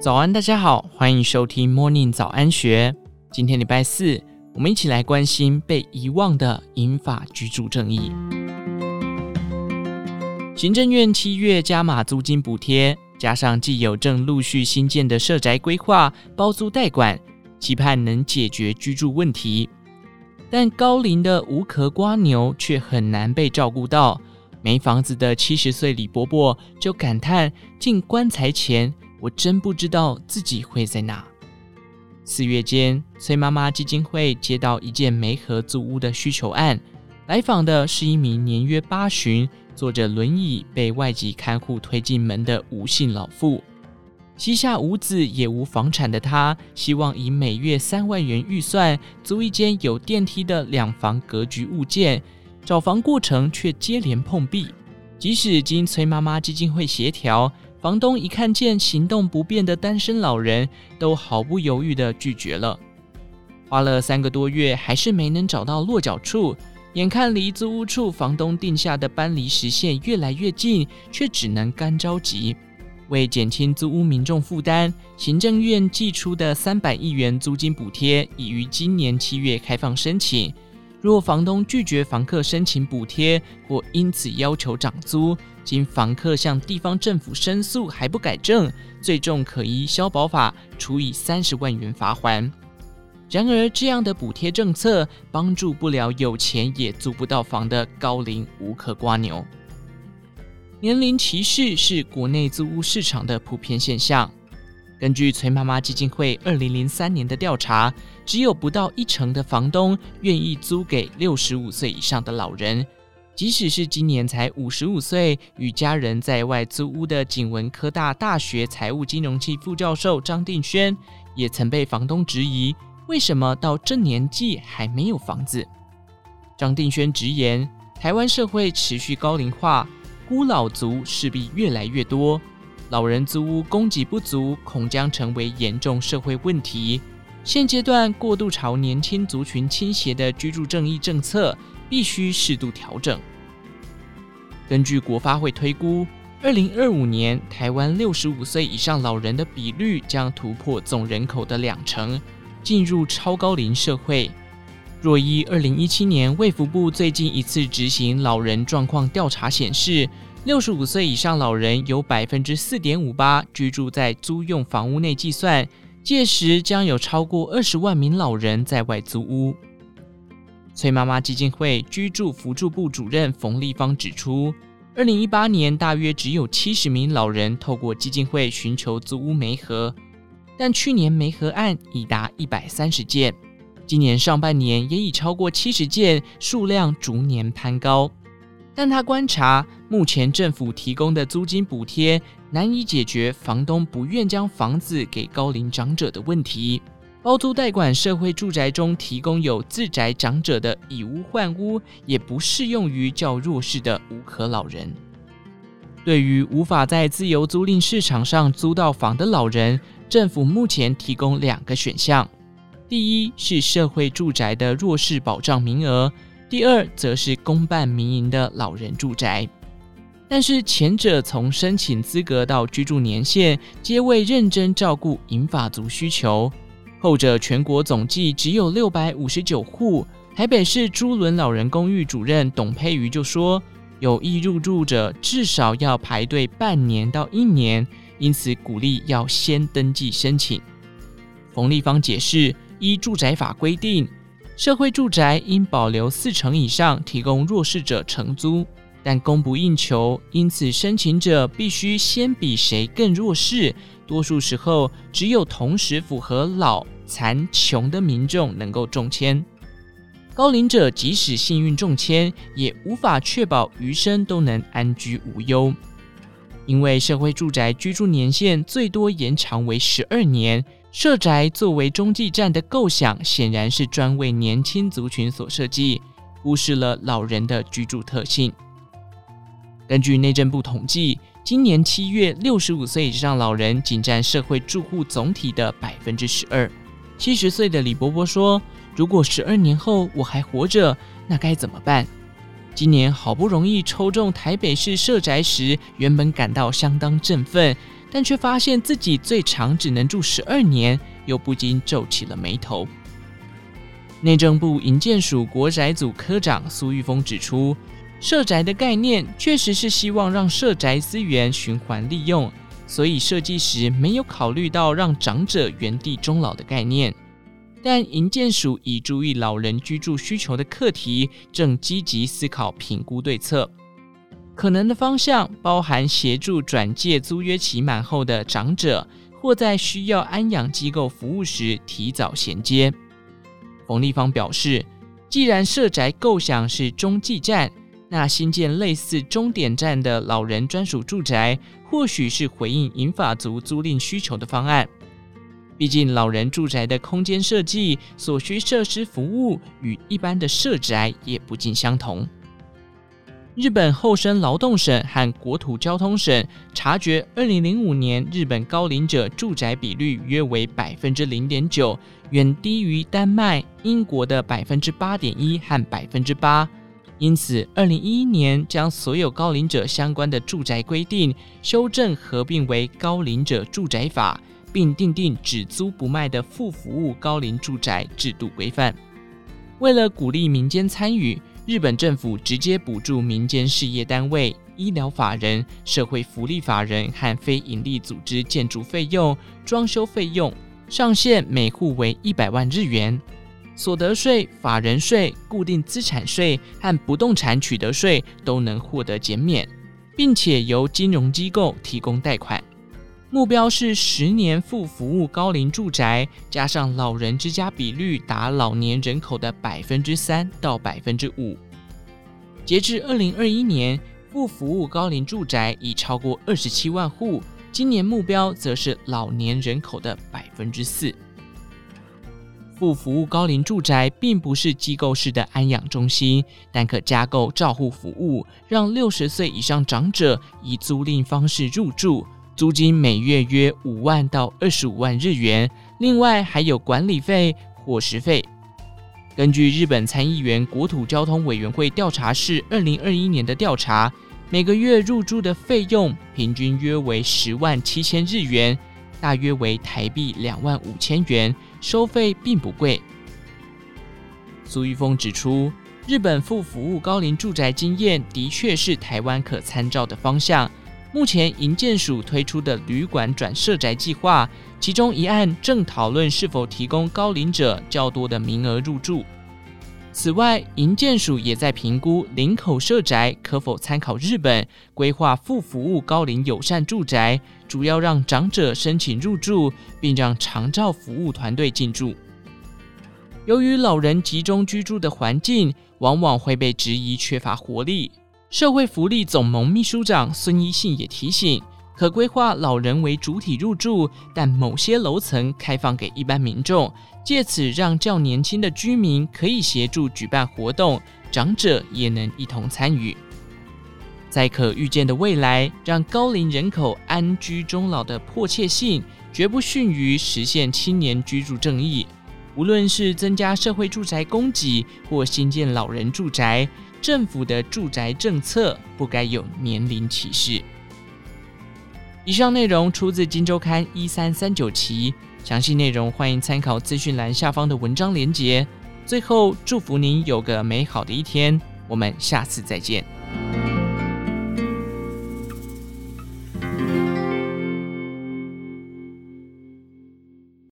早安，大家好，欢迎收听 Morning 早安学。今天礼拜四，我们一起来关心被遗忘的银发居住正义。行政院七月加码租金补贴，加上既有正陆续新建的社宅规划、包租代管，期盼能解决居住问题。但高龄的无壳瓜牛却很难被照顾到。没房子的七十岁李伯伯就感叹：进棺材前。我真不知道自己会在哪。四月间，崔妈妈基金会接到一件没合租屋的需求案，来访的是一名年约八旬、坐着轮椅被外籍看护推进门的吴姓老妇。膝下无子也无房产的她，希望以每月三万元预算租一间有电梯的两房格局物件。找房过程却接连碰壁，即使经崔妈妈基金会协调。房东一看见行动不便的单身老人，都毫不犹豫地拒绝了。花了三个多月，还是没能找到落脚处。眼看离租屋处房东定下的搬离时限越来越近，却只能干着急。为减轻租屋民众负担，行政院寄出的三百亿元租金补贴已于今年七月开放申请。若房东拒绝房客申请补贴，或因此要求涨租，经房客向地方政府申诉还不改正，最终可依消保法处以三十万元罚锾。然而，这样的补贴政策帮助不了有钱也租不到房的高龄无壳瓜牛。年龄歧视是国内租屋市场的普遍现象。根据崔妈妈基金会二零零三年的调查，只有不到一成的房东愿意租给六十五岁以上的老人。即使是今年才五十五岁，与家人在外租屋的景文科大大学财务金融系副教授张定轩，也曾被房东质疑，为什么到这年纪还没有房子？张定轩直言，台湾社会持续高龄化，孤老族势必越来越多。老人租屋供给不足，恐将成为严重社会问题。现阶段过度朝年轻族群倾斜的居住正义政策，必须适度调整。根据国发会推估，二零二五年台湾六十五岁以上老人的比率将突破总人口的两成，进入超高龄社会。若依二零一七年卫福部最近一次执行老人状况调查显示，六十五岁以上老人有百分之四点五八居住在租用房屋内计算，届时将有超过二十万名老人在外租屋。崔妈妈基金会居住扶助部主任冯丽芳指出，二零一八年大约只有七十名老人透过基金会寻求租屋媒合，但去年媒合案已达一百三十件，今年上半年也已超过七十件，数量逐年攀高。但他观察，目前政府提供的租金补贴难以解决房东不愿将房子给高龄长者的问题。包租代管社会住宅中提供有自宅长者的以屋换屋，也不适用于较弱势的无壳老人。对于无法在自由租赁市场上租到房的老人，政府目前提供两个选项：第一是社会住宅的弱势保障名额。第二，则是公办民营的老人住宅，但是前者从申请资格到居住年限，皆未认真照顾银发族需求；后者全国总计只有六百五十九户。台北市朱伦老人公寓主任董佩瑜就说，有意入住者至少要排队半年到一年，因此鼓励要先登记申请。冯立芳解释，依住宅法规定。社会住宅应保留四成以上提供弱势者承租，但供不应求，因此申请者必须先比谁更弱势。多数时候，只有同时符合老、残、穷的民众能够中签。高龄者即使幸运中签，也无法确保余生都能安居无忧，因为社会住宅居住年限最多延长为十二年。社宅作为中继站的构想，显然是专为年轻族群所设计，忽视了老人的居住特性。根据内政部统计，今年七月，六十五岁以上老人仅占社会住户总体的百分之十二。七十岁的李伯伯说：“如果十二年后我还活着，那该怎么办？”今年好不容易抽中台北市社宅时，原本感到相当振奋，但却发现自己最长只能住十二年，又不禁皱起了眉头。内政部营建署国宅组科长苏玉峰指出，社宅的概念确实是希望让社宅资源循环利用，所以设计时没有考虑到让长者原地终老的概念。但营建署已注意老人居住需求的课题，正积极思考评估对策。可能的方向包含协助转介租约期满后的长者，或在需要安养机构服务时提早衔接。冯立方表示，既然社宅构想是中继站，那新建类似终点站的老人专属住宅，或许是回应银发族租赁需求的方案。毕竟，老人住宅的空间设计、所需设施服务与一般的社宅也不尽相同。日本厚生劳动省和国土交通省察觉，二零零五年日本高龄者住宅比率约为百分之零点九，远低于丹麦、英国的百分之八点一和百分之八。因此，二零一一年将所有高龄者相关的住宅规定修正合并为《高龄者住宅法》。并订定只租不卖的附服务高龄住宅制度规范。为了鼓励民间参与，日本政府直接补助民间事业单位、医疗法人、社会福利法人和非营利组织建筑费用、装修费用，上限每户为一百万日元。所得税、法人税、固定资产税和不动产取得税都能获得减免，并且由金融机构提供贷款。目标是十年附服务高龄住宅，加上老人之家比率达老年人口的百分之三到百分之五。截至二零二一年，附服务高龄住宅已超过二十七万户，今年目标则是老年人口的百分之四。附服务高龄住宅并不是机构式的安养中心，但可加购照护服务，让六十岁以上长者以租赁方式入住。租金每月约五万到二十五万日元，另外还有管理费、伙食费。根据日本参议员国土交通委员会调查室二零二一年的调查，每个月入住的费用平均约为十万七千日元，大约为台币两万五千元，收费并不贵。苏玉峰指出，日本附服务高龄住宅经验的确是台湾可参照的方向。目前营建署推出的旅馆转社宅计划，其中一案正讨论是否提供高龄者较多的名额入住。此外，营建署也在评估林口社宅可否参考日本规划附服务高龄友善住宅，主要让长者申请入住，并让长照服务团队进驻。由于老人集中居住的环境，往往会被质疑缺乏活力。社会福利总盟秘书长孙一信也提醒，可规划老人为主体入住，但某些楼层开放给一般民众，借此让较年轻的居民可以协助举办活动，长者也能一同参与。在可预见的未来，让高龄人口安居终老的迫切性，绝不逊于实现青年居住正义。无论是增加社会住宅供给，或新建老人住宅。政府的住宅政策不该有年龄歧视。以上内容出自《金周刊》一三三九期，详细内容欢迎参考资讯栏下方的文章连结。最后，祝福您有个美好的一天，我们下次再见。